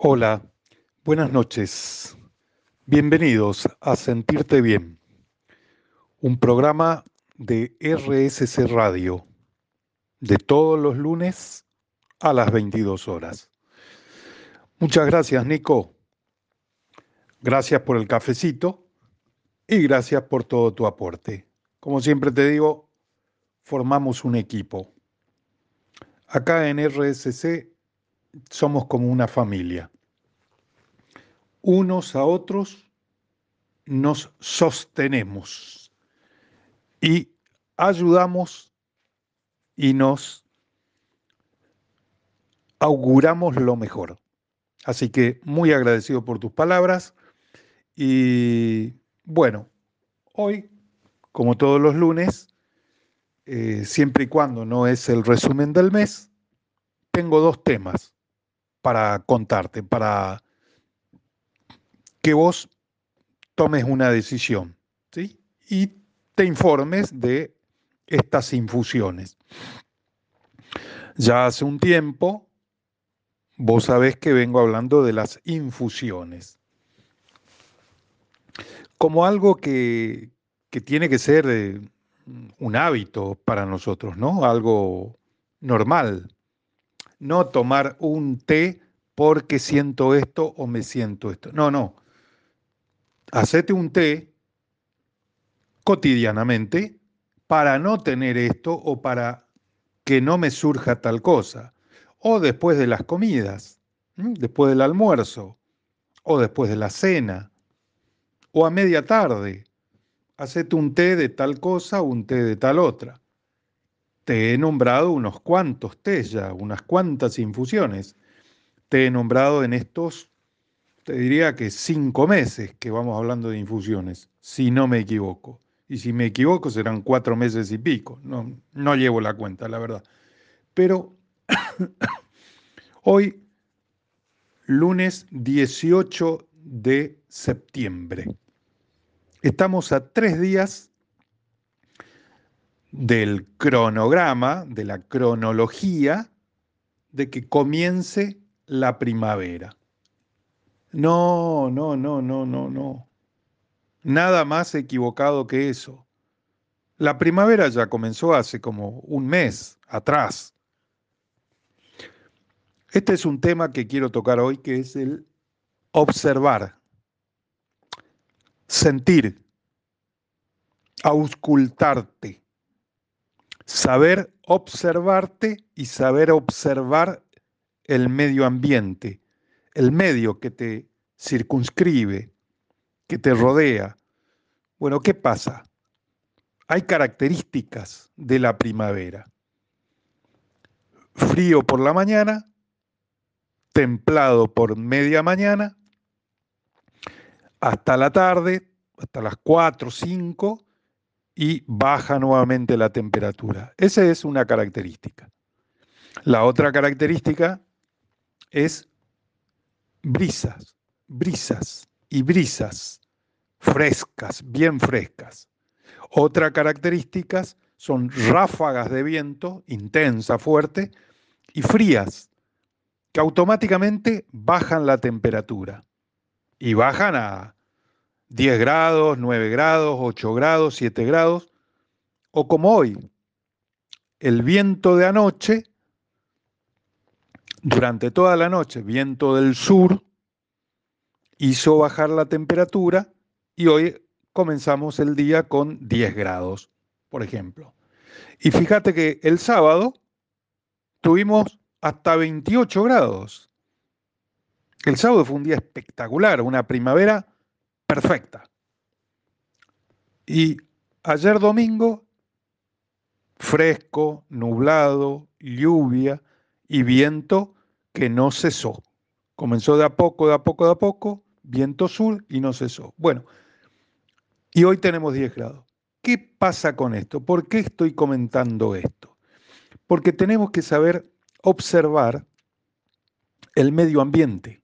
Hola, buenas noches. Bienvenidos a Sentirte Bien, un programa de RSC Radio, de todos los lunes a las 22 horas. Muchas gracias, Nico. Gracias por el cafecito y gracias por todo tu aporte. Como siempre te digo, formamos un equipo. Acá en RSC somos como una familia. Unos a otros nos sostenemos y ayudamos y nos auguramos lo mejor. Así que muy agradecido por tus palabras y bueno, hoy, como todos los lunes, eh, siempre y cuando no es el resumen del mes, tengo dos temas para contarte, para que vos tomes una decisión ¿sí? y te informes de estas infusiones. Ya hace un tiempo, vos sabés que vengo hablando de las infusiones como algo que, que tiene que ser eh, un hábito para nosotros, ¿no? Algo normal no tomar un té porque siento esto o me siento esto. No, no. Hacete un té cotidianamente para no tener esto o para que no me surja tal cosa. O después de las comidas, después del almuerzo, o después de la cena, o a media tarde. Hacete un té de tal cosa, un té de tal otra te he nombrado unos cuantos tés ya, unas cuantas infusiones. Te he nombrado en estos, te diría que cinco meses que vamos hablando de infusiones, si no me equivoco. Y si me equivoco serán cuatro meses y pico. No, no llevo la cuenta, la verdad. Pero hoy, lunes 18 de septiembre, estamos a tres días del cronograma, de la cronología, de que comience la primavera. No, no, no, no, no, no. Nada más equivocado que eso. La primavera ya comenzó hace como un mes atrás. Este es un tema que quiero tocar hoy, que es el observar, sentir, auscultarte saber observarte y saber observar el medio ambiente, el medio que te circunscribe, que te rodea. Bueno, ¿qué pasa? Hay características de la primavera. Frío por la mañana, templado por media mañana, hasta la tarde, hasta las 4 o 5, y baja nuevamente la temperatura. Esa es una característica. La otra característica es brisas, brisas y brisas frescas, bien frescas. Otra característica son ráfagas de viento intensa, fuerte y frías, que automáticamente bajan la temperatura y bajan a 10 grados, 9 grados, 8 grados, 7 grados, o como hoy, el viento de anoche, durante toda la noche, viento del sur, hizo bajar la temperatura y hoy comenzamos el día con 10 grados, por ejemplo. Y fíjate que el sábado tuvimos hasta 28 grados. El sábado fue un día espectacular, una primavera perfecta. Y ayer domingo, fresco, nublado, lluvia y viento que no cesó. Comenzó de a poco, de a poco, de a poco, viento sur y no cesó. Bueno, y hoy tenemos 10 grados. ¿Qué pasa con esto? ¿Por qué estoy comentando esto? Porque tenemos que saber observar el medio ambiente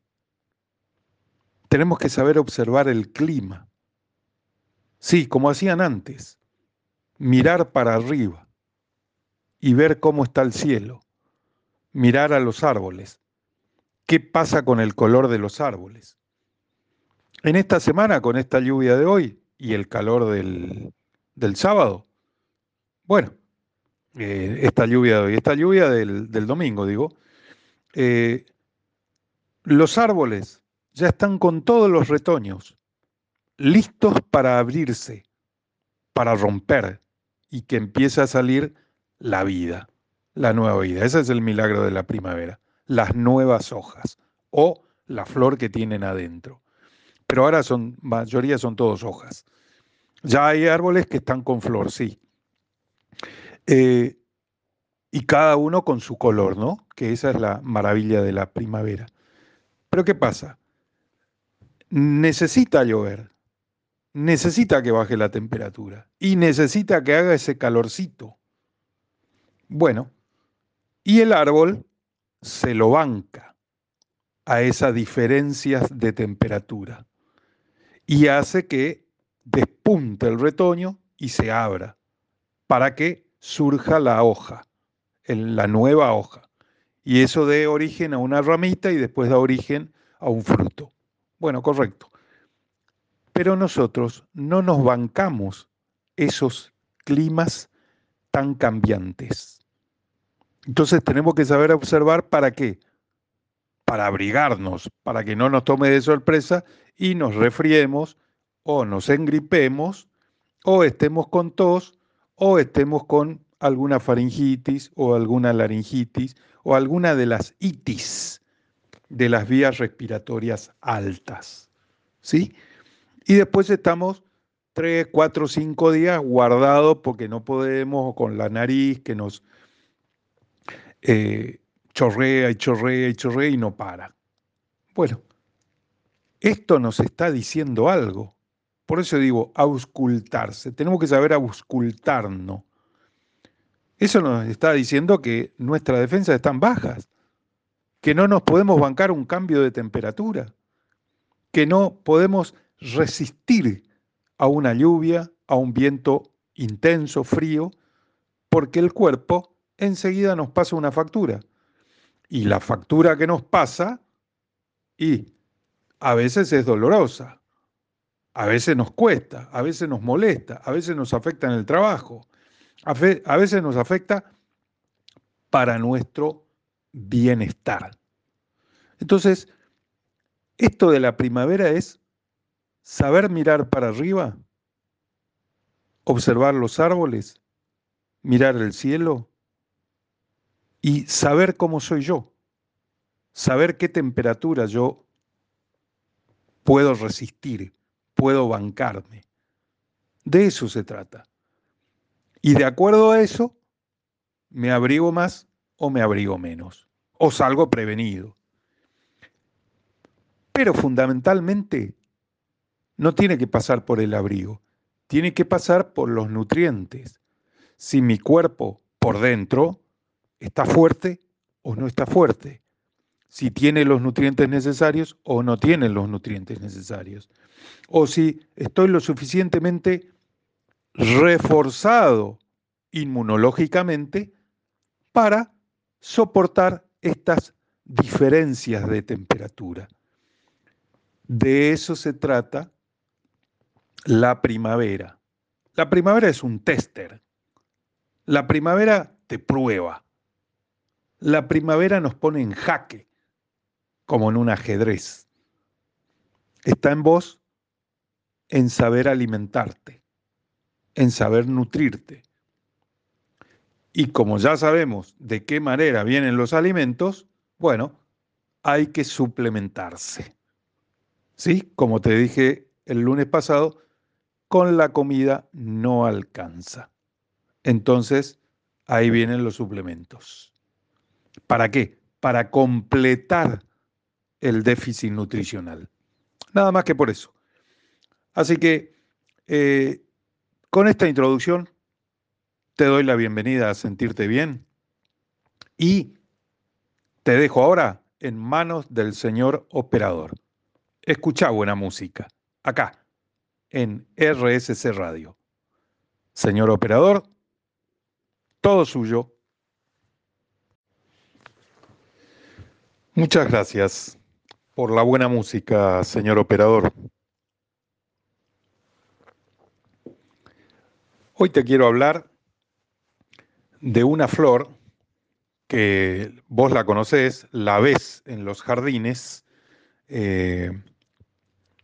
tenemos que saber observar el clima. Sí, como hacían antes, mirar para arriba y ver cómo está el cielo, mirar a los árboles qué pasa con el color de los árboles. En esta semana, con esta lluvia de hoy y el calor del, sábado, bueno, eh, esta lluvia de hoy, esta lluvia del, domingo, digo, eh, los árboles ya están con todos los retoños, listos para abrirse, para romper y que empiece a salir la vida, la nueva vida. Ese es el milagro de la primavera, las nuevas hojas o la flor que tienen adentro. Pero ahora son, mayoría son todos hojas. Ya hay árboles que están con flor, sí. Eh, y cada uno con su color, ¿no? Que esa es la maravilla de la primavera. Pero ¿qué pasa? Necesita llover, necesita que baje la temperatura y necesita que haga ese calorcito. Bueno, y el árbol se lo banca a esas diferencias de temperatura y hace que despunte el retoño y se abra para que surja la hoja, la nueva hoja. Y eso dé origen a una ramita y después da origen a un fruto. Bueno, correcto. Pero nosotros no nos bancamos esos climas tan cambiantes. Entonces tenemos que saber observar para qué. Para abrigarnos, para que no nos tome de sorpresa y nos resfriemos o nos engripemos o estemos con tos o estemos con alguna faringitis o alguna laringitis o alguna de las itis de las vías respiratorias altas. ¿Sí? Y después estamos tres, cuatro, cinco días guardados porque no podemos con la nariz que nos eh, chorrea y chorrea y chorrea y no para. Bueno, esto nos está diciendo algo. Por eso digo, auscultarse. Tenemos que saber auscultarnos. Eso nos está diciendo que nuestras defensas están bajas, que no nos podemos bancar un cambio de temperatura, que no podemos resistir a una lluvia, a un viento intenso, frío, porque el cuerpo enseguida nos pasa una factura. Y la factura que nos pasa, y a veces es dolorosa, a veces nos cuesta, a veces nos molesta, a veces nos afecta en el trabajo, a, veces nos afecta para nuestro bienestar. Entonces, esto de la primavera es saber mirar para arriba, observar los árboles, mirar el cielo y saber cómo soy yo, saber qué temperatura yo puedo resistir, puedo bancarme. De eso se trata. Y de acuerdo a eso, me abrigo más o me abrigo menos, o salgo prevenido. Pero fundamentalmente no tiene que pasar por el abrigo, tiene que pasar por los nutrientes. Si mi cuerpo por dentro está fuerte o no está fuerte, si tiene los nutrientes necesarios o no tiene los nutrientes necesarios, o si estoy lo suficientemente reforzado inmunológicamente para soportar estas diferencias de temperatura. De eso se trata la primavera. La primavera es un tester. La primavera te prueba. La primavera nos pone en jaque, como en un ajedrez. Está en vos en saber alimentarte en saber nutrirte. Y como ya sabemos de qué manera vienen los alimentos, bueno, hay que suplementarse. ¿Sí? Como te dije el lunes pasado, con la comida no alcanza. Entonces, ahí vienen los suplementos. ¿Para qué? Para completar el déficit nutricional. Nada más que por eso. Así que eh, con esta introducción te doy la bienvenida a sentirte bien y te dejo ahora en manos del señor operador. Escucha buena música, acá, en RSC Radio. Señor operador, todo suyo. Muchas gracias por la buena música, señor operador. Hoy te quiero hablar de una flor que vos la conocés, la ves en los jardines, eh,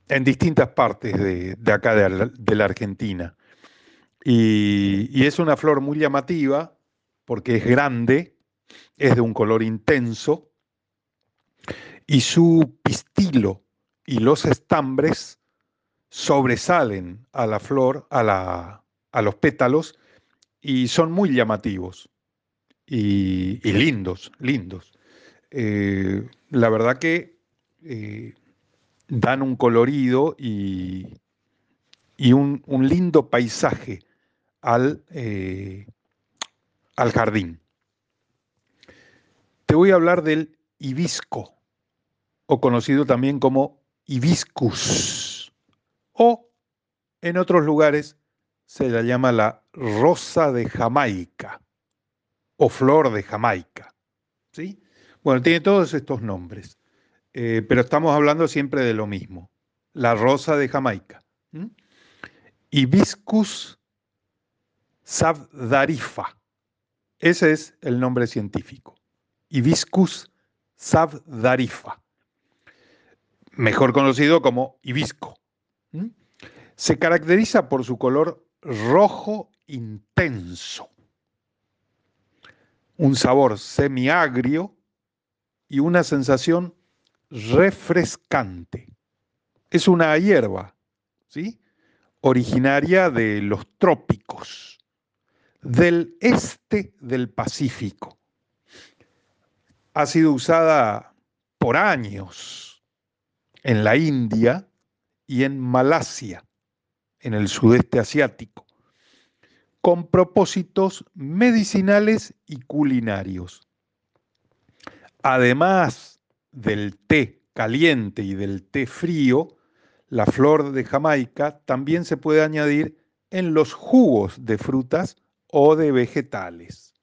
en distintas partes de, acá de, la Argentina. y es una flor muy llamativa porque es grande, es de un color intenso y su pistilo y los estambres sobresalen a la flor, a, los pétalos, y son muy llamativos y, lindos, lindos. Eh, la verdad que eh, dan un colorido y, un, lindo paisaje al, eh, al jardín. Te voy a hablar del hibisco o conocido también como hibiscus, o en otros lugares se la llama la rosa de Jamaica o flor de Jamaica. ¿sí? Bueno, tiene todos estos nombres, eh, pero estamos hablando siempre de lo mismo, la rosa de Jamaica. Hibiscus sabdarifa, ese es el nombre científico. Hibiscus sabdarifa mejor conocido como hibisco. Se caracteriza por su color rojo intenso, un sabor semiagrio y una sensación refrescante. Es una hierba, ¿sí? originaria de los trópicos, del este del Pacífico. Ha sido usada por años en la India y en Malasia, en el sudeste asiático, con propósitos medicinales y culinarios. Además del té caliente y del té frío, la flor de Jamaica también se puede añadir en los jugos de frutas o de vegetales.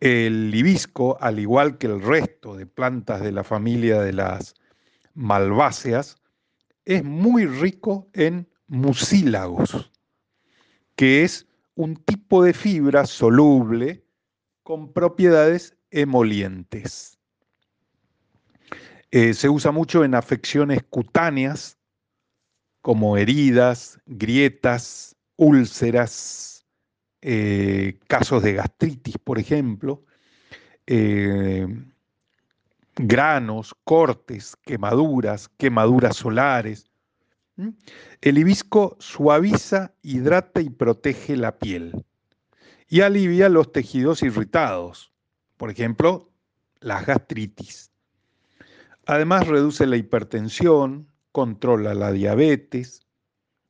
El hibisco, al igual que el resto de plantas de la familia de las malváceas, es muy rico en mucílagos, que es un tipo de fibra soluble con propiedades emolientes. Eh, se usa mucho en afecciones cutáneas como heridas, grietas, úlceras, eh, casos de gastritis, por ejemplo, eh, granos, cortes, quemaduras, quemaduras solares. El hibisco suaviza, hidrata y protege la piel y alivia los tejidos irritados, por ejemplo, la gastritis. Además reduce la hipertensión, controla la diabetes,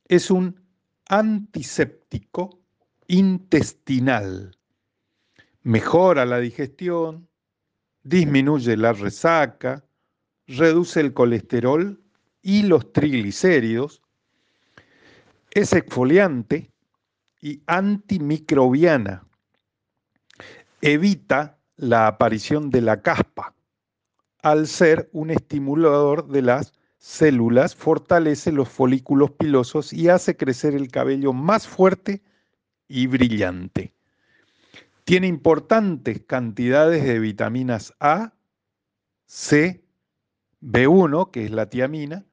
es un antiséptico intestinal. Mejora la digestión, disminuye la resaca, reduce el colesterol y los triglicéridos, es exfoliante y antimicrobiana. Evita la aparición de la caspa al ser un estimulador de las células, fortalece los folículos pilosos y hace crecer el cabello más fuerte y brillante. Tiene importantes cantidades de vitaminas A, C, B1, que es la tiamina,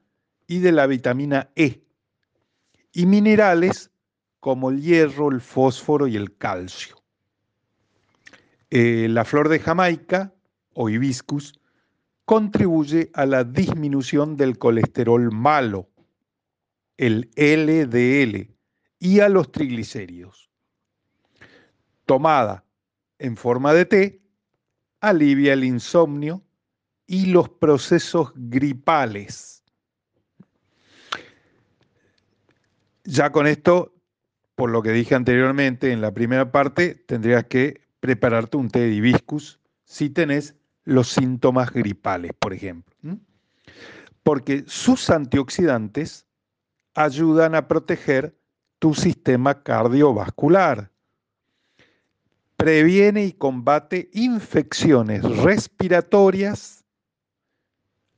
y de la vitamina E, y minerales como el hierro, el fósforo y el calcio. Eh, la flor de Jamaica, o hibiscus, contribuye a la disminución del colesterol malo, el LDL, y a los triglicéridos. Tomada en forma de té, alivia el insomnio y los procesos gripales. Ya con esto, por lo que dije anteriormente en la primera parte, tendrías que prepararte un té de hibiscus si tenés los síntomas gripales, por ejemplo. Porque sus antioxidantes ayudan a proteger tu sistema cardiovascular. Previene y combate infecciones respiratorias,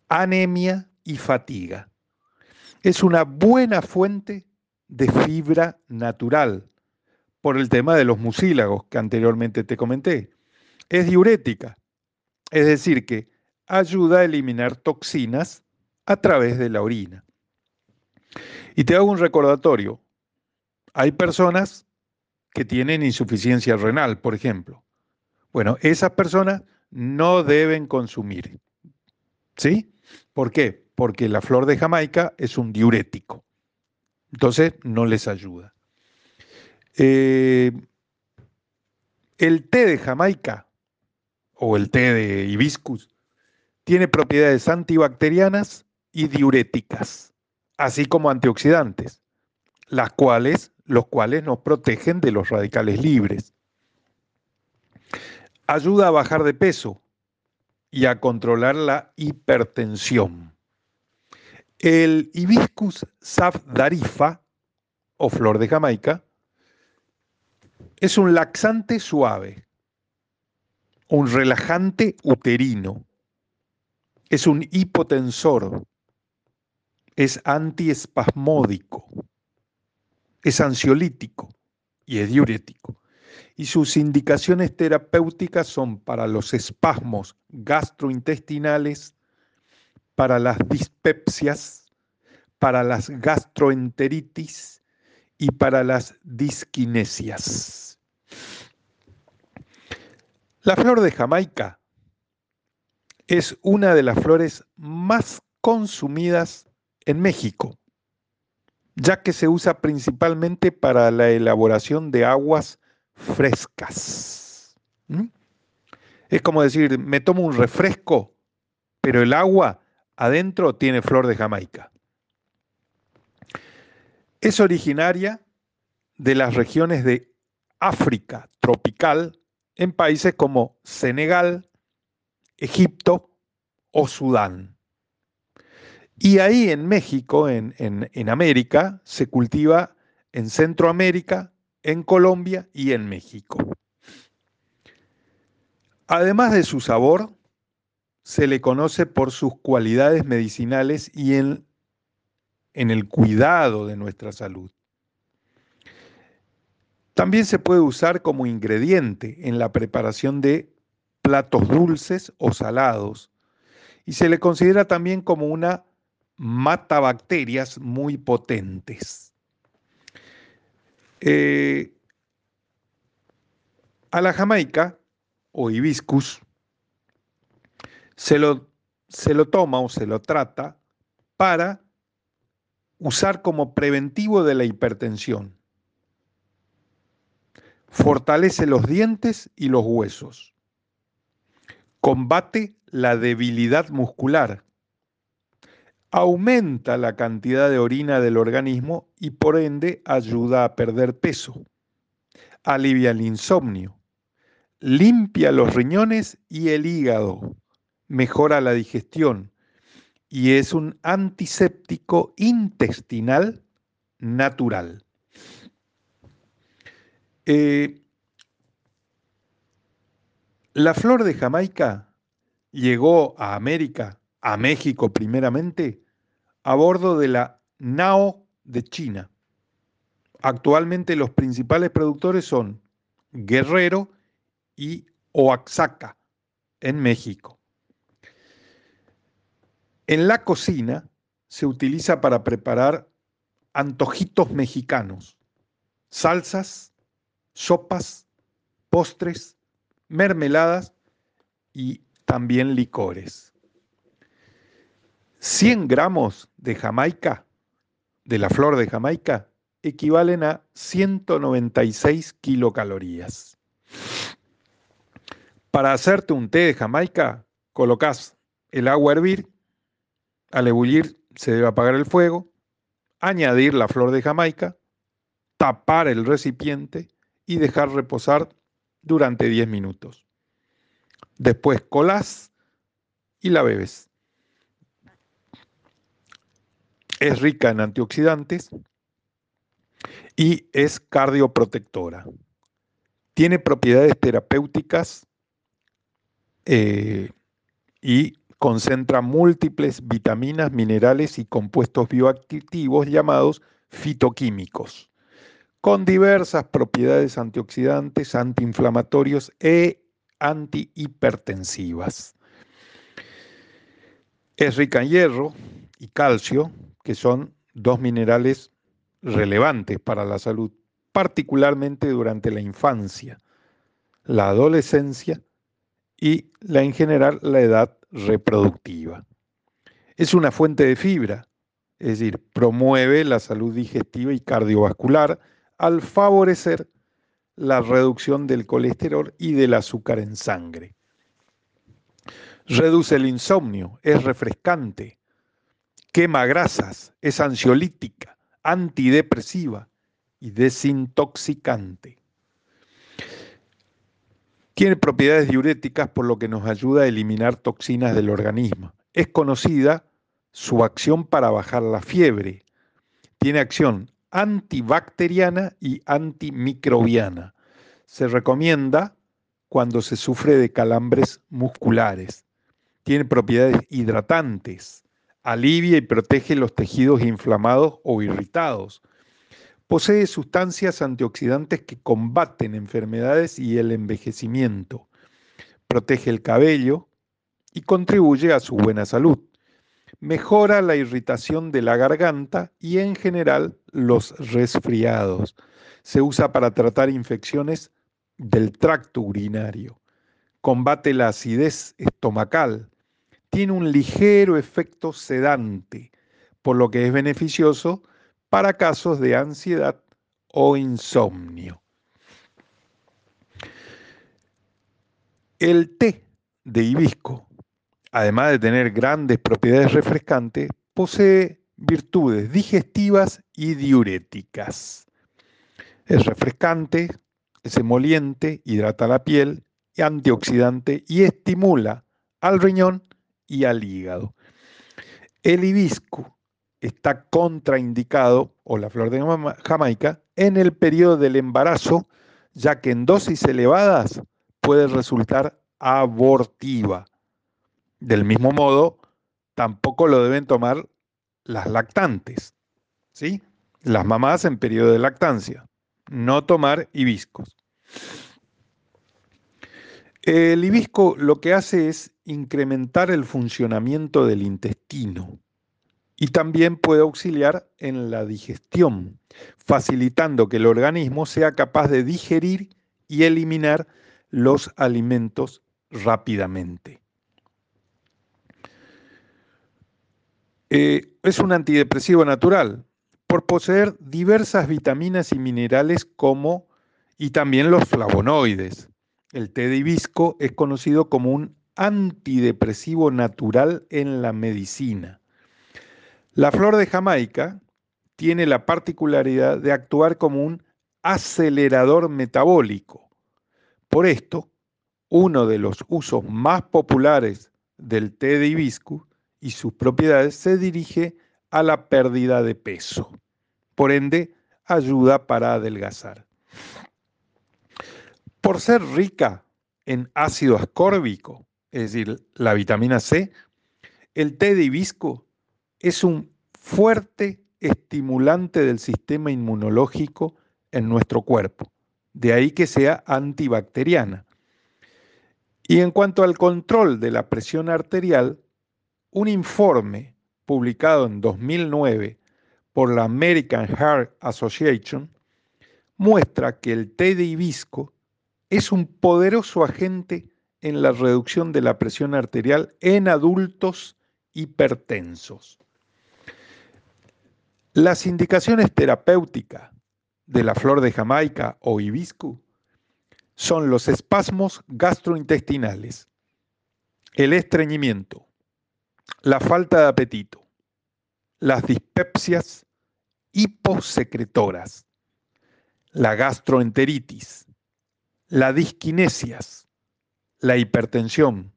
anemia y fatiga. Es una buena fuente de fibra natural por el tema de los mucílagos que anteriormente te comenté. Es diurética, es decir, que ayuda a eliminar toxinas a través de la orina. Y te hago un recordatorio. Hay personas que tienen insuficiencia renal, por ejemplo. Bueno, esas personas no deben consumir. ¿Sí? ¿Por qué? Porque la flor de Jamaica es un diurético. Entonces, no les ayuda. Eh, el té de Jamaica o el té de hibiscus tiene propiedades antibacterianas y diuréticas, así como antioxidantes, las cuales, los cuales nos protegen de los radicales libres. Ayuda a bajar de peso y a controlar la hipertensión. El hibiscus safdarifa o flor de Jamaica es un laxante suave, un relajante uterino, es un hipotensor, es antiespasmódico, es ansiolítico y es diurético. Y sus indicaciones terapéuticas son para los espasmos gastrointestinales, para las dispepsias, para las gastroenteritis y para las disquinesias. La flor de Jamaica es una de las flores más consumidas en México, ya que se usa principalmente para la elaboración de aguas frescas. Es como decir, me tomo un refresco, pero el agua adentro tiene flor de Jamaica. Es originaria de las regiones de África tropical en países como Senegal, Egipto o Sudán. Y ahí en México, en, en, América, se cultiva en Centroamérica, en Colombia y en México. Además de su sabor, se le conoce por sus cualidades medicinales y en, en el cuidado de nuestra salud. También se puede usar como ingrediente en la preparación de platos dulces o salados y se le considera también como una mata bacterias muy potentes. Eh, a la jamaica o hibiscus se lo, se lo toma o se lo trata para usar como preventivo de la hipertensión. Fortalece los dientes y los huesos. Combate la debilidad muscular. Aumenta la cantidad de orina del organismo y por ende ayuda a perder peso. Alivia el insomnio. Limpia los riñones y el hígado mejora la digestión y es un antiséptico intestinal natural. Eh, la flor de Jamaica llegó a América, a México primeramente, a bordo de la Nao de China. Actualmente los principales productores son Guerrero y Oaxaca, en México. En la cocina se utiliza para preparar antojitos mexicanos, salsas, sopas, postres, mermeladas y también licores. 100 gramos de Jamaica, de la flor de Jamaica, equivalen a 196 kilocalorías. Para hacerte un té de Jamaica, colocas el agua a hervir al ebullir se debe apagar el fuego, añadir la flor de Jamaica, tapar el recipiente y dejar reposar durante 10 minutos. Después colás y la bebes. Es rica en antioxidantes y es cardioprotectora. Tiene propiedades terapéuticas eh, y concentra múltiples vitaminas, minerales y compuestos bioactivos llamados fitoquímicos, con diversas propiedades antioxidantes, antiinflamatorios e antihipertensivas. Es rica en hierro y calcio, que son dos minerales relevantes para la salud, particularmente durante la infancia, la adolescencia y la en general la edad reproductiva. Es una fuente de fibra, es decir, promueve la salud digestiva y cardiovascular al favorecer la reducción del colesterol y del azúcar en sangre. Reduce el insomnio, es refrescante, quema grasas, es ansiolítica, antidepresiva y desintoxicante. Tiene propiedades diuréticas por lo que nos ayuda a eliminar toxinas del organismo. Es conocida su acción para bajar la fiebre. Tiene acción antibacteriana y antimicrobiana. Se recomienda cuando se sufre de calambres musculares. Tiene propiedades hidratantes. Alivia y protege los tejidos inflamados o irritados. Posee sustancias antioxidantes que combaten enfermedades y el envejecimiento. Protege el cabello y contribuye a su buena salud. Mejora la irritación de la garganta y en general los resfriados. Se usa para tratar infecciones del tracto urinario. Combate la acidez estomacal. Tiene un ligero efecto sedante, por lo que es beneficioso para casos de ansiedad o insomnio. El té de hibisco, además de tener grandes propiedades refrescantes, posee virtudes digestivas y diuréticas. Es refrescante, es emoliente, hidrata la piel, antioxidante y estimula al riñón y al hígado. El hibisco está contraindicado, o la flor de Jamaica, en el periodo del embarazo, ya que en dosis elevadas puede resultar abortiva. Del mismo modo, tampoco lo deben tomar las lactantes, ¿sí? Las mamás en periodo de lactancia. No tomar hibiscos. El hibisco lo que hace es incrementar el funcionamiento del intestino y también puede auxiliar en la digestión, facilitando que el organismo sea capaz de digerir y eliminar los alimentos rápidamente. Eh, es un antidepresivo natural por poseer diversas vitaminas y minerales como y también los flavonoides. El té de hibisco es conocido como un antidepresivo natural en la medicina. La flor de Jamaica tiene la particularidad de actuar como un acelerador metabólico. Por esto, uno de los usos más populares del té de hibiscus y sus propiedades se dirige a la pérdida de peso. Por ende, ayuda para adelgazar. Por ser rica en ácido ascórbico, es decir, la vitamina C, el té de hibisco es un fuerte estimulante del sistema inmunológico en nuestro cuerpo. De ahí que sea antibacteriana. Y en cuanto al control de la presión arterial, un informe publicado en 2009 por la American Heart Association muestra que el té de hibisco es un poderoso agente en la reducción de la presión arterial en adultos hipertensos. Las indicaciones terapéuticas de la flor de Jamaica o hibisco son los espasmos gastrointestinales, el estreñimiento, la falta de apetito, las dispepsias hiposecretoras, la gastroenteritis, la disquinesias, la hipertensión,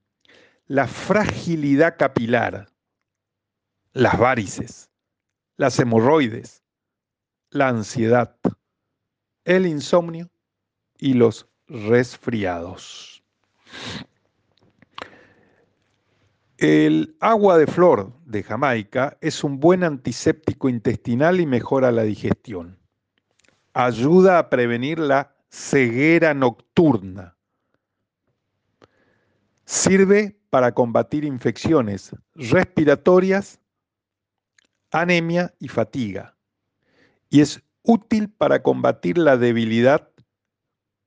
la fragilidad capilar, las varices, las hemorroides, la ansiedad, el insomnio y los resfriados. El agua de flor de Jamaica es un buen antiséptico intestinal y mejora la digestión. Ayuda a prevenir la ceguera nocturna. Sirve para combatir infecciones respiratorias, anemia y fatiga. Y es útil para combatir la debilidad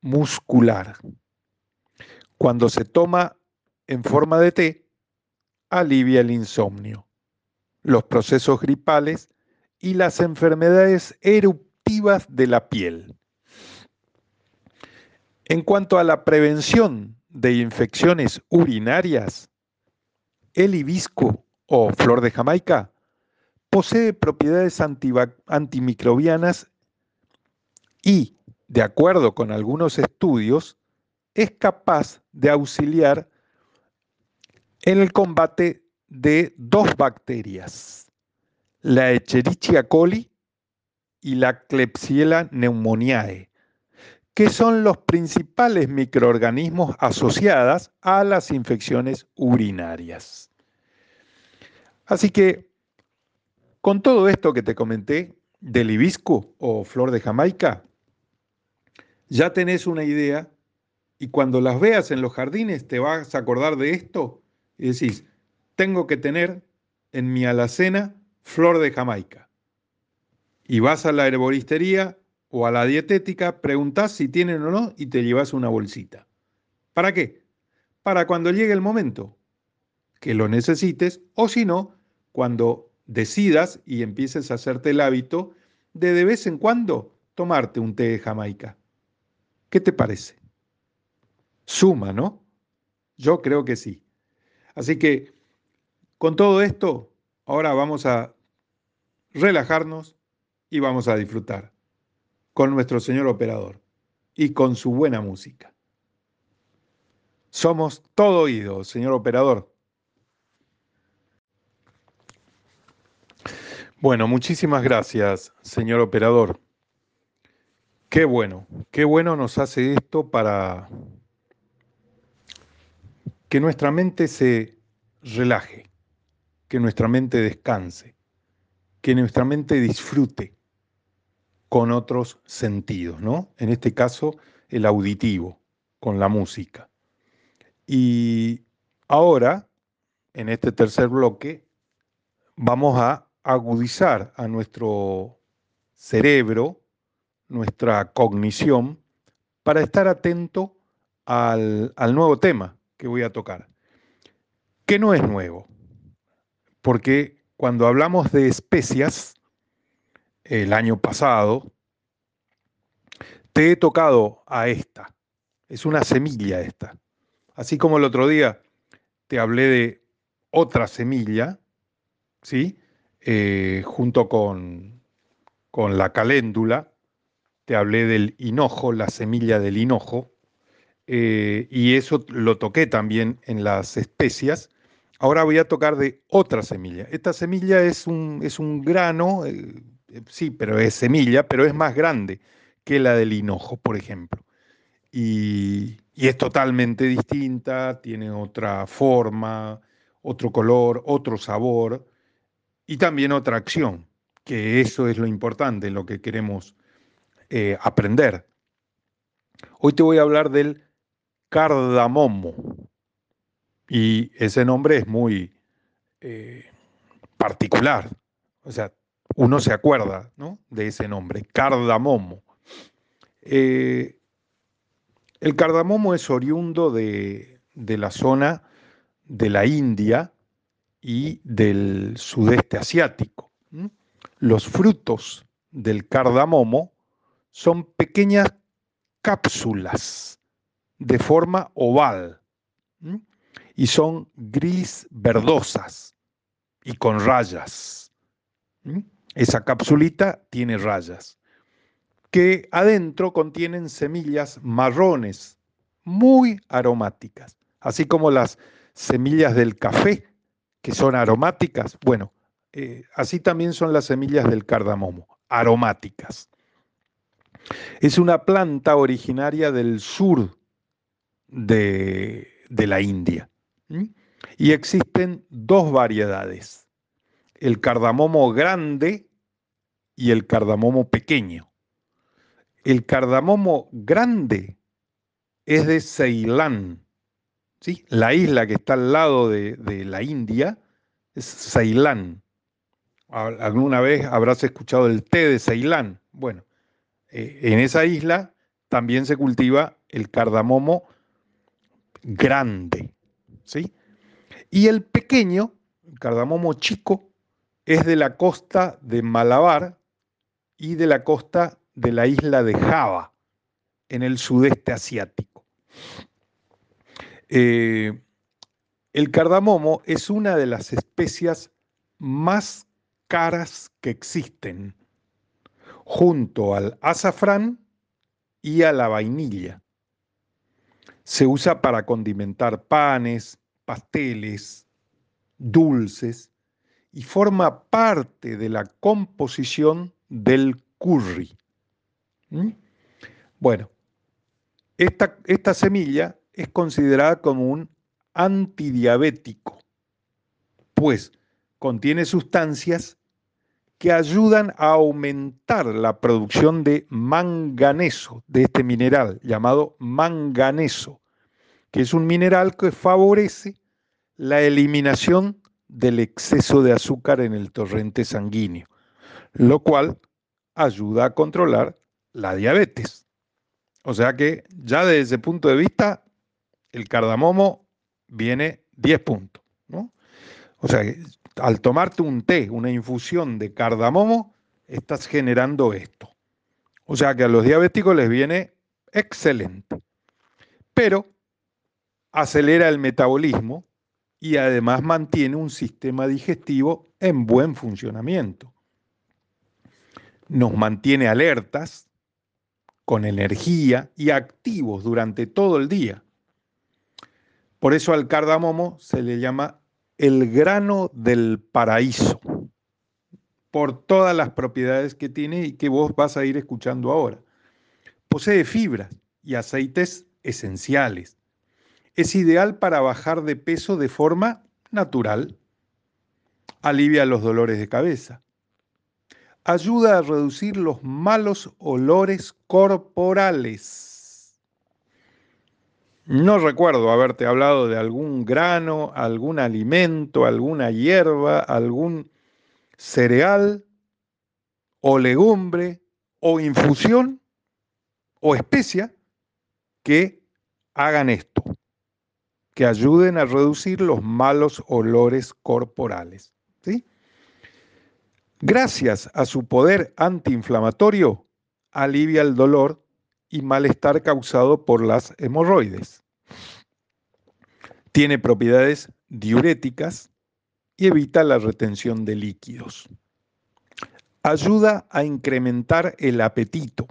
muscular. Cuando se toma en forma de té, alivia el insomnio, los procesos gripales y las enfermedades eruptivas de la piel. En cuanto a la prevención de infecciones urinarias, el hibisco o flor de Jamaica posee propiedades antimicrobianas y, de acuerdo con algunos estudios, es capaz de auxiliar en el combate de dos bacterias, la Echerichia coli y la Klebsiella pneumoniae, que son los principales microorganismos asociados a las infecciones urinarias. Así que con todo esto que te comenté del hibisco o flor de Jamaica, ya tenés una idea y cuando las veas en los jardines te vas a acordar de esto y decís, tengo que tener en mi alacena flor de Jamaica. Y vas a la herboristería o a la dietética, preguntás si tienen o no y te llevas una bolsita. ¿Para qué? Para cuando llegue el momento que lo necesites o si no, cuando decidas y empieces a hacerte el hábito de de vez en cuando tomarte un té de Jamaica. ¿Qué te parece? Suma, ¿no? Yo creo que sí. Así que con todo esto, ahora vamos a relajarnos y vamos a disfrutar con nuestro señor operador y con su buena música. Somos todo oído, señor operador. Bueno, muchísimas gracias, señor operador. Qué bueno, qué bueno nos hace esto para que nuestra mente se relaje, que nuestra mente descanse, que nuestra mente disfrute con otros sentidos, ¿no? En este caso, el auditivo, con la música. Y ahora, en este tercer bloque, vamos a agudizar a nuestro cerebro, nuestra cognición, para estar atento al, al, nuevo tema que voy a tocar, que no es nuevo, porque cuando hablamos de especias, el año pasado, te he tocado a esta, es una semilla esta, así como el otro día te hablé de otra semilla, ¿sí? Eh, junto con, con la caléndula, te hablé del hinojo, la semilla del hinojo, eh, y eso lo toqué también en las especias. Ahora voy a tocar de otra semilla. Esta semilla es un, es un grano, eh, sí, pero es semilla, pero es más grande que la del hinojo, por ejemplo. Y, y es totalmente distinta, tiene otra forma, otro color, otro sabor y también otra acción, que eso es lo importante, lo que queremos eh, aprender. Hoy te voy a hablar del cardamomo. Y ese nombre es muy eh, particular. O sea, uno se acuerda de ese nombre, cardamomo. Eh, el cardamomo es oriundo de, de la zona de la India, y del sudeste asiático. Los frutos del cardamomo son pequeñas cápsulas de forma oval y son gris verdosas y con rayas. Esa capsulita tiene rayas que adentro contienen semillas marrones muy aromáticas, así como las semillas del café que son aromáticas. Bueno, eh, así también son las semillas del cardamomo, aromáticas. Es una planta originaria del sur de, la India. Y existen dos variedades, el cardamomo grande y el cardamomo pequeño. El cardamomo grande es de Ceilán, ¿sí? la isla que está al lado de, de la India es Ceilán. ¿Alguna vez habrás escuchado el té de Ceilán? Bueno, eh, en esa isla también se cultiva el cardamomo grande, ¿sí? Y el pequeño, el cardamomo chico, es de la costa de Malabar y de la costa de la isla de Java, en el sudeste asiático. Eh, el cardamomo es una de las especias más caras que existen, junto al azafrán y a la vainilla. Se usa para condimentar panes, pasteles, dulces y forma parte de la composición del curry. ¿Mm? Bueno, esta, esta semilla es considerada como un antidiabético, pues contiene sustancias que ayudan a aumentar la producción de manganeso, de este mineral llamado manganeso, que es un mineral que favorece la eliminación del exceso de azúcar en el torrente sanguíneo, lo cual ayuda a controlar la diabetes. O sea que ya desde ese punto de vista, el cardamomo viene 10 puntos. ¿no? O sea, al tomarte un té, una infusión de cardamomo, estás generando esto. O sea que a los diabéticos les viene excelente. Pero acelera el metabolismo y además mantiene un sistema digestivo en buen funcionamiento. Nos mantiene alertas, con energía y activos durante todo el día. Por eso al cardamomo se le llama el grano del paraíso, por todas las propiedades que tiene y que vos vas a ir escuchando ahora. Posee fibras y aceites esenciales. Es ideal para bajar de peso de forma natural. Alivia los dolores de cabeza. Ayuda a reducir los malos olores corporales no recuerdo haberte hablado de algún grano, algún alimento, alguna hierba, algún cereal o legumbre o infusión o especia que hagan esto, que ayuden a reducir los malos olores corporales. Gracias a su poder antiinflamatorio, alivia el dolor y malestar causado por las hemorroides. Tiene propiedades diuréticas y evita la retención de líquidos. Ayuda a incrementar el apetito.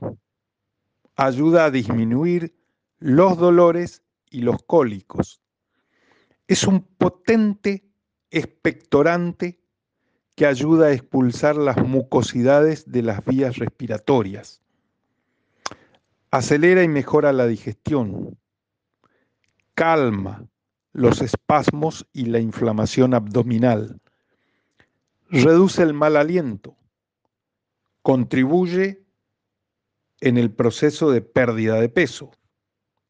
Ayuda a disminuir los dolores y los cólicos. Es un potente expectorante que ayuda a expulsar las mucosidades de las vías respiratorias. Acelera y mejora la digestión. Calma los espasmos y la inflamación abdominal. Reduce el mal aliento. Contribuye en el proceso de pérdida de peso.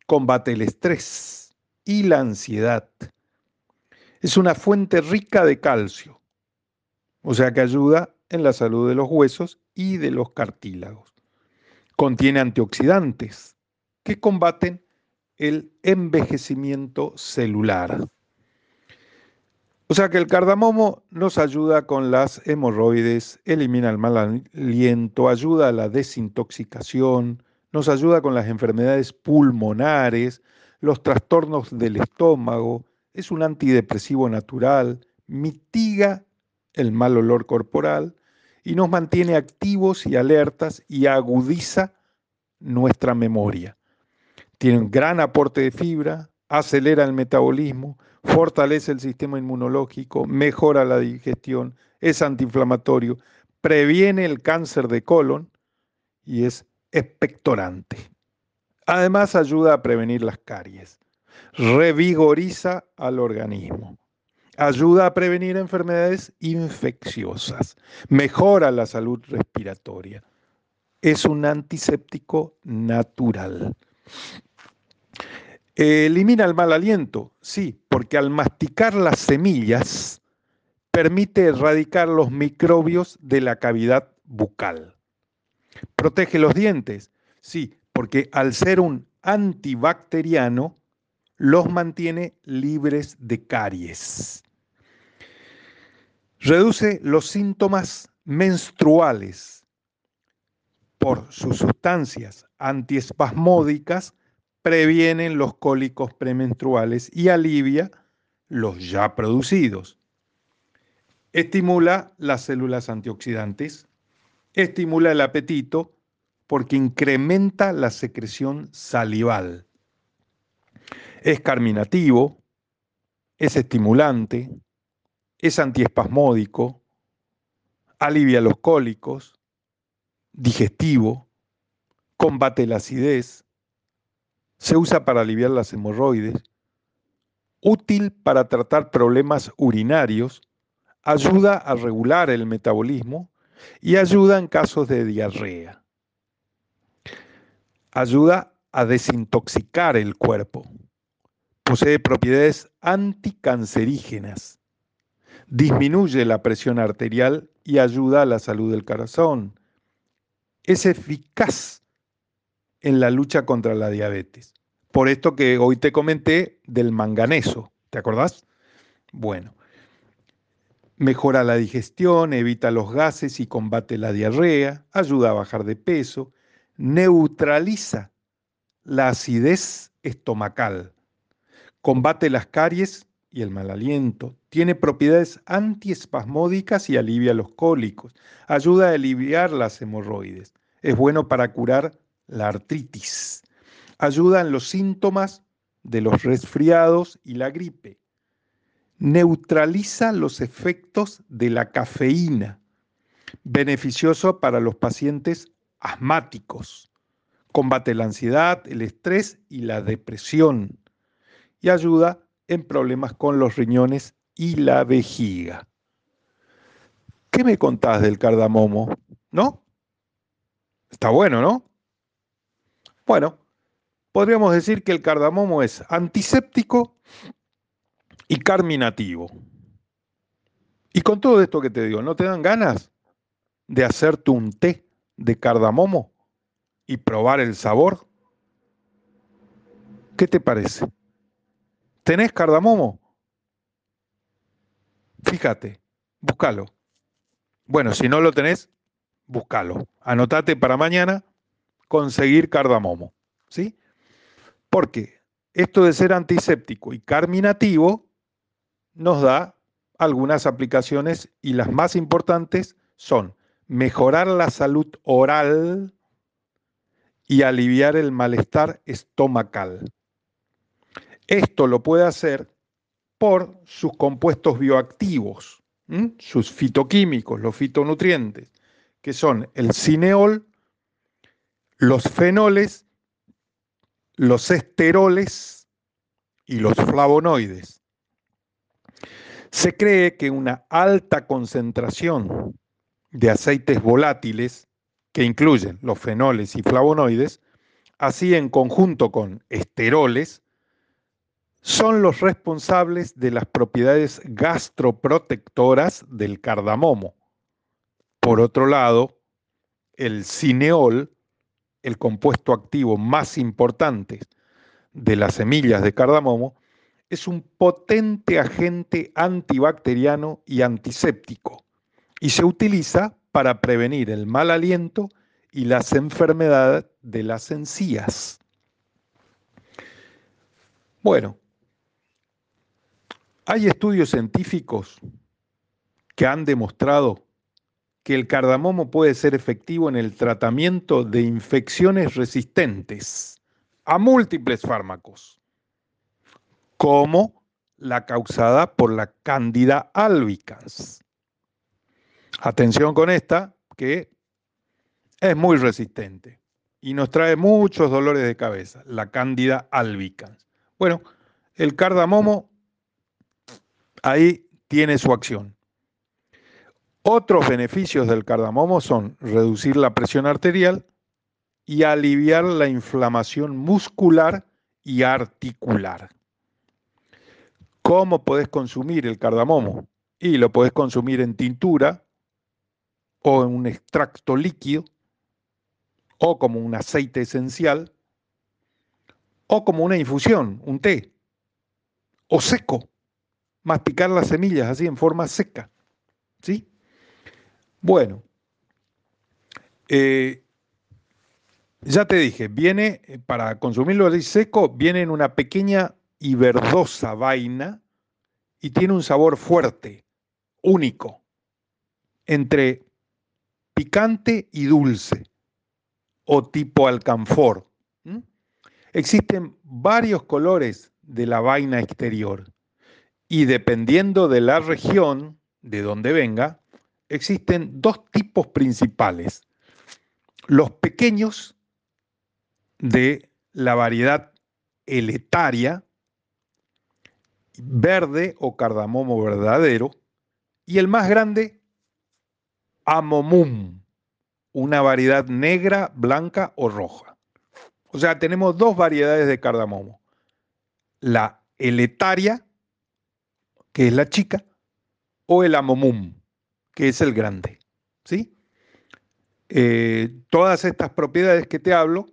Combate el estrés y la ansiedad. Es una fuente rica de calcio, o sea que ayuda en la salud de los huesos y de los cartílagos. Contiene antioxidantes que combaten el envejecimiento celular. O sea que el cardamomo nos ayuda con las hemorroides, elimina el mal aliento, ayuda a la desintoxicación, nos ayuda con las enfermedades pulmonares, los trastornos del estómago, es un antidepresivo natural, mitiga el mal olor corporal y nos mantiene activos y alertas y agudiza nuestra memoria. Tiene un gran aporte de fibra, acelera el metabolismo, fortalece el sistema inmunológico, mejora la digestión, es antiinflamatorio, previene el cáncer de colon y es expectorante. Además ayuda a prevenir las caries, revigoriza al organismo, ayuda a prevenir enfermedades infecciosas, mejora la salud respiratoria. Es un antiséptico natural. Elimina el mal aliento, sí, porque al masticar las semillas permite erradicar los microbios de la cavidad bucal. Protege los dientes, sí, porque al ser un antibacteriano, los mantiene libres de caries. Reduce los síntomas menstruales por sus sustancias antiespasmódicas, previenen los cólicos premenstruales y alivia los ya producidos. Estimula las células antioxidantes, estimula el apetito porque incrementa la secreción salival. Es carminativo, es estimulante, es antiespasmódico, alivia los cólicos, digestivo, combate la acidez, se usa para aliviar las hemorroides, útil para tratar problemas urinarios, ayuda a regular el metabolismo y ayuda en casos de diarrea. Ayuda a desintoxicar el cuerpo. Posee propiedades anticancerígenas. Disminuye la presión arterial y ayuda a la salud del corazón. Es eficaz en la lucha contra la diabetes. Por esto que hoy te comenté del manganeso, ¿te acordás? Bueno, mejora la digestión, evita los gases y combate la diarrea, ayuda a bajar de peso, neutraliza la acidez estomacal, combate las caries y el mal aliento, tiene propiedades antiespasmódicas y alivia los cólicos, ayuda a aliviar las hemorroides, es bueno para curar la artritis, ayuda en los síntomas de los resfriados y la gripe, neutraliza los efectos de la cafeína, beneficioso para los pacientes asmáticos, combate la ansiedad, el estrés y la depresión y ayuda en problemas con los riñones y la vejiga. ¿Qué me contás del cardamomo? ¿No? Está bueno, ¿no? Bueno, podríamos decir que el cardamomo es antiséptico y carminativo. Y con todo esto que te digo, ¿no te dan ganas de hacerte un té de cardamomo y probar el sabor? ¿Qué te parece? ¿Tenés cardamomo? Fíjate, búscalo. Bueno, si no lo tenés, búscalo. Anotate para mañana conseguir cardamomo. ¿Sí? Porque esto de ser antiséptico y carminativo nos da algunas aplicaciones y las más importantes son mejorar la salud oral y aliviar el malestar estomacal. Esto lo puede hacer por sus compuestos bioactivos, sus fitoquímicos, los fitonutrientes, que son el cineol, los fenoles, los esteroles y los flavonoides. Se cree que una alta concentración de aceites volátiles, que incluyen los fenoles y flavonoides, así en conjunto con esteroles, son los responsables de las propiedades gastroprotectoras del cardamomo. Por otro lado, el cineol, el compuesto activo más importante de las semillas de cardamomo, es un potente agente antibacteriano y antiséptico y se utiliza para prevenir el mal aliento y las enfermedades de las encías. Bueno, hay estudios científicos que han demostrado que el cardamomo puede ser efectivo en el tratamiento de infecciones resistentes a múltiples fármacos como la causada por la Candida albicans. Atención con esta, que es muy resistente y nos trae muchos dolores de cabeza, la cándida albicans. Bueno, el cardamomo ahí tiene su acción. Otros beneficios del cardamomo son reducir la presión arterial y aliviar la inflamación muscular y articular. ¿Cómo podés consumir el cardamomo? Y lo podés consumir en tintura o en un extracto líquido o como un aceite esencial o como una infusión, un té o seco. Masticar las semillas así en forma seca. ¿Sí? Bueno, eh, ya te dije, viene, eh, para consumirlo así seco, viene en una pequeña y verdosa vaina y tiene un sabor fuerte, único, entre picante y dulce, o tipo alcanfor. Existen varios colores de la vaina exterior y dependiendo de la región de donde venga, existen dos tipos principales. Los pequeños de la variedad eletaria, verde o cardamomo verdadero, y el más grande, amomum, una variedad negra, blanca o roja. O sea, tenemos dos variedades de cardamomo. La eletaria, que es la chica, o el amomum, que es el grande. ¿sí? Eh, todas estas propiedades que te hablo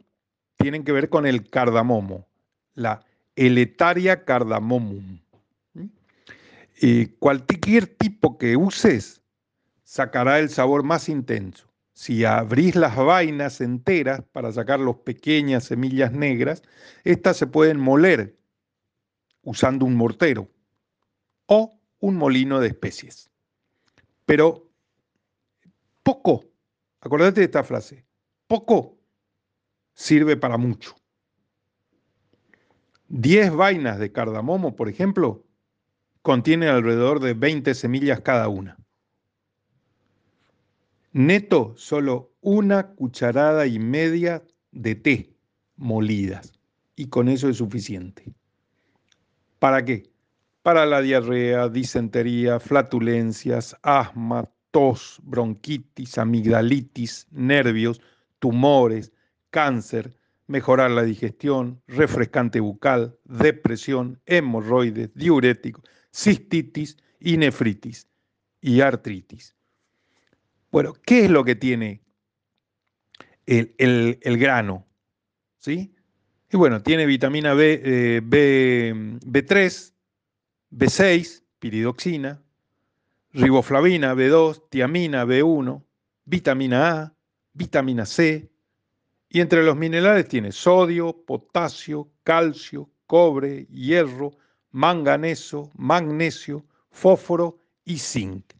tienen que ver con el cardamomo, la eletaria cardamomum. Y cualquier tipo que uses sacará el sabor más intenso. Si abrís las vainas enteras para sacar las pequeñas semillas negras, estas se pueden moler usando un mortero o un molino de especies. Pero poco, acordate de esta frase, poco sirve para mucho. Diez vainas de cardamomo, por ejemplo, contienen alrededor de 20 semillas cada una. Neto, solo una cucharada y media de té molidas. Y con eso es suficiente. ¿Para qué? Para la diarrea, disentería, flatulencias, asma, tos, bronquitis, amigdalitis, nervios, tumores, cáncer, mejorar la digestión, refrescante bucal, depresión, hemorroides, diurético, cistitis y nefritis y artritis. Bueno, ¿qué es lo que tiene el, el, grano? ¿Sí? Y bueno, tiene vitamina B, eh, B, B3, B6, piridoxina, riboflavina, B2, tiamina, B1, vitamina A, vitamina C, y entre los minerales tiene sodio, potasio, calcio, cobre, hierro, manganeso, magnesio, fósforo y zinc.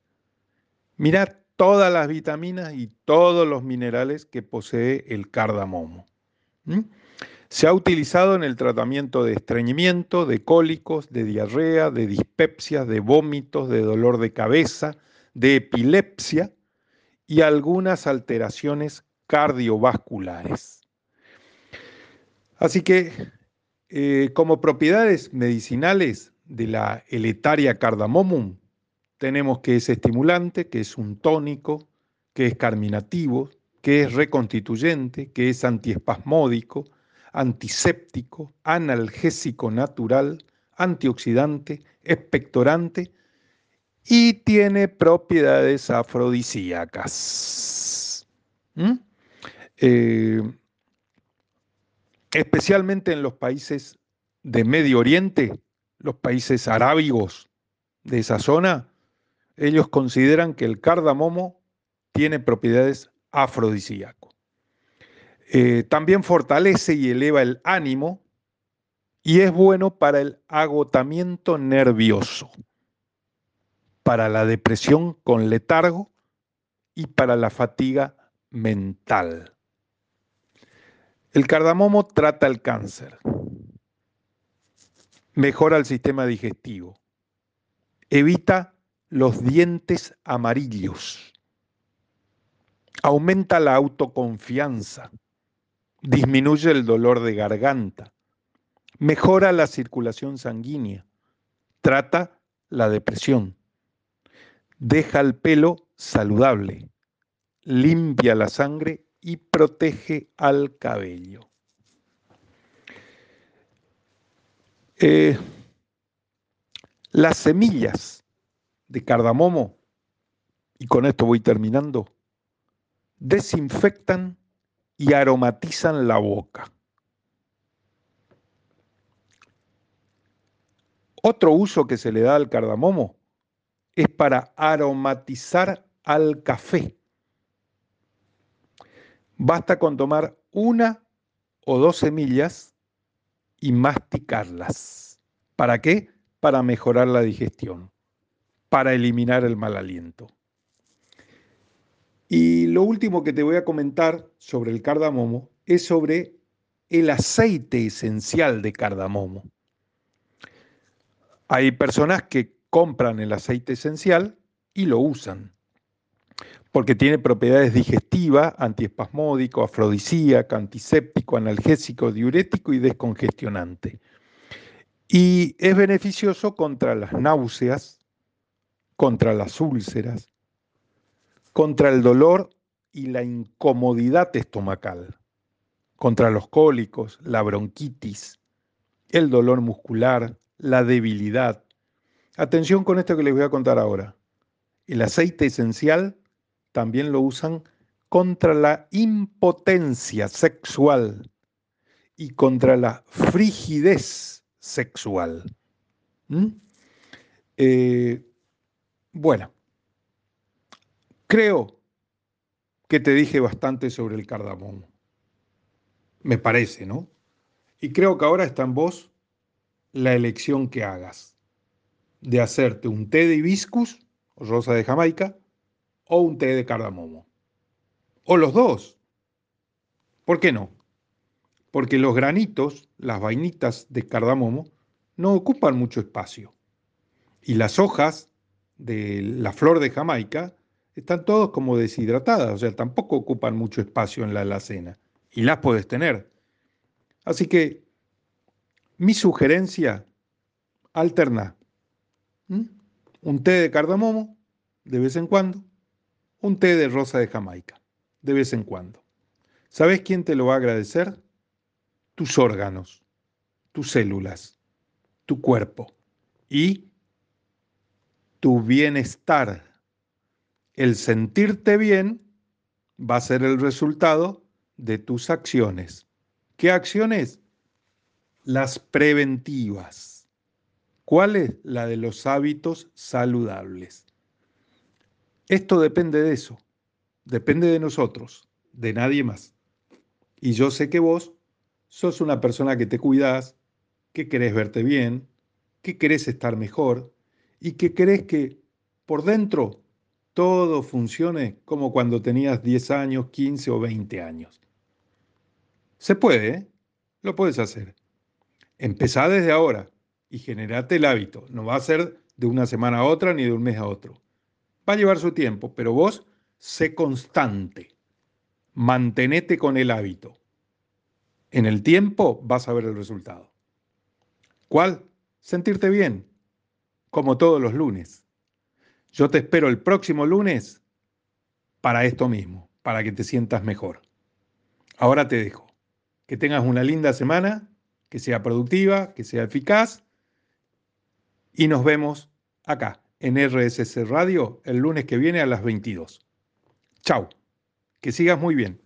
Mirad todas las vitaminas y todos los minerales que posee el cardamomo. Se ha utilizado en el tratamiento de estreñimiento, de cólicos, de diarrea, de dispepsia, de vómitos, de dolor de cabeza, de epilepsia y algunas alteraciones cardiovasculares. Así que, eh, como propiedades medicinales de la eletaria cardamomum, tenemos que es estimulante, que es un tónico, que es carminativo, que es reconstituyente, que es antiespasmódico, antiséptico, analgésico natural, antioxidante, expectorante y tiene propiedades afrodisíacas. ¿Mm? Eh, especialmente en los países de Medio Oriente, los países arábigos de esa zona, ellos consideran que el cardamomo tiene propiedades afrodisíacas. Eh, también fortalece y eleva el ánimo y es bueno para el agotamiento nervioso, para la depresión con letargo y para la fatiga mental. El cardamomo trata el cáncer, mejora el sistema digestivo, evita los dientes amarillos, aumenta la autoconfianza, disminuye el dolor de garganta, mejora la circulación sanguínea, trata la depresión, deja el pelo saludable, limpia la sangre y protege al cabello. Eh, las semillas de cardamomo, y con esto voy terminando, desinfectan y aromatizan la boca. Otro uso que se le da al cardamomo es para aromatizar al café. Basta con tomar una o dos semillas y masticarlas. ¿Para qué? Para mejorar la digestión, para eliminar el mal aliento. Y lo último que te voy a comentar sobre el cardamomo es sobre el aceite esencial de cardamomo. Hay personas que compran el aceite esencial y lo usan, porque tiene propiedades digestivas, antiespasmódico, afrodisíaco, antiséptico, analgésico, diurético y descongestionante. Y es beneficioso contra las náuseas, contra las úlceras, contra el dolor y la incomodidad estomacal, contra los cólicos, la bronquitis, el dolor muscular, la debilidad. Atención con esto que les voy a contar ahora. El aceite esencial también lo usan contra la impotencia sexual y contra la frigidez sexual. ¿Mm? Eh, bueno, creo que te dije bastante sobre el cardamomo. Me parece, ¿no? Y creo que ahora está en vos la elección que hagas de hacerte un té de hibiscus, rosa de Jamaica, o un té de cardamomo. O los dos. ¿Por qué no? Porque los granitos, las vainitas de cardamomo, no ocupan mucho espacio. Y las hojas de la flor de Jamaica están todos como deshidratadas, o sea, tampoco ocupan mucho espacio en la alacena. Y las puedes tener. Así que mi sugerencia, alterna. Un té de cardamomo, de vez en cuando. Un té de rosa de Jamaica, de vez en cuando. ¿Sabes quién te lo va a agradecer? Tus órganos, tus células, tu cuerpo y tu bienestar. El sentirte bien va a ser el resultado de tus acciones. ¿Qué acciones? Las preventivas. ¿Cuál es? La de los hábitos saludables. Esto depende de eso, depende de nosotros, de nadie más. Y yo sé que vos sos una persona que te cuidas, que querés verte bien, que querés estar mejor y que querés que por dentro todo funcione como cuando tenías 10 años, 15 o 20 años. Se puede, ¿eh? Lo puedes hacer. Empezá desde ahora y generate el hábito. No va a ser de una semana a otra ni de un mes a otro. Va a llevar su tiempo, pero vos sé constante. Mantenete con el hábito. En el tiempo vas a ver el resultado. ¿Cuál? Sentirte bien, como todos los lunes. Yo te espero el próximo lunes para esto mismo, para que te sientas mejor. Ahora te dejo. Que tengas una linda semana que sea productiva, que sea eficaz. Y nos vemos acá en RSC Radio el lunes que viene a las 22. Chao, que sigas muy bien.